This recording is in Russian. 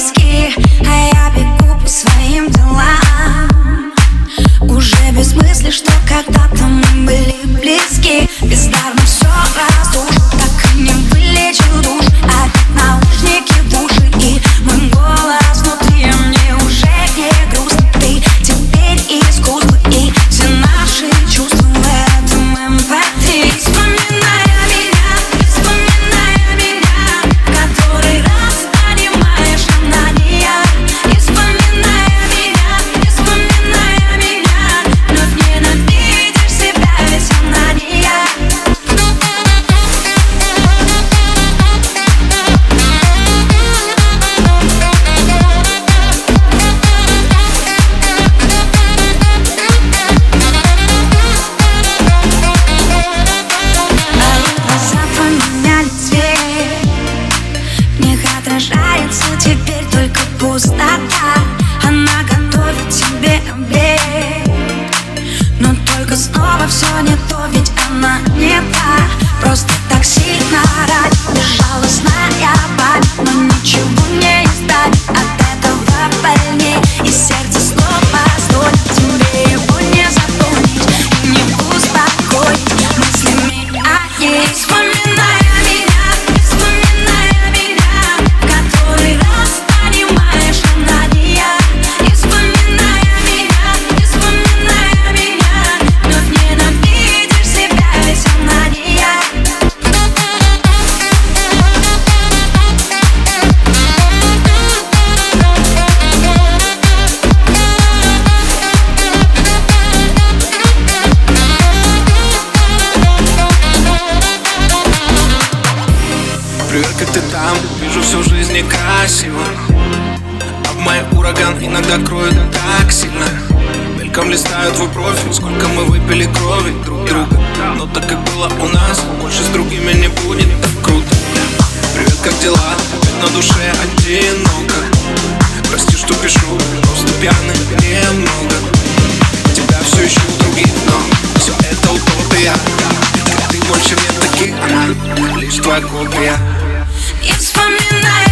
сигареты, бьет виски Отражается теперь только пустота. Она готовит тебе обед. Но только снова все не то, ведь она не та. Просто так сильно рад Безжалостная память Но ничего не издать Привет, как ты там? Вижу всю жизнь некрасиво А в моей ураган иногда кроет так сильно. Мельком листаю твой профиль Сколько мы выпили крови друг друга. Но так как было у нас Больше с другими не будет так круто. Привет, как дела? Опять на душе одиноко. Прости, что пишу Просто пьяный немного. Тебя все ищу у других, но Все это утопия. Ведь ты больше нет таких, Лишь твоя копия It's from midnight.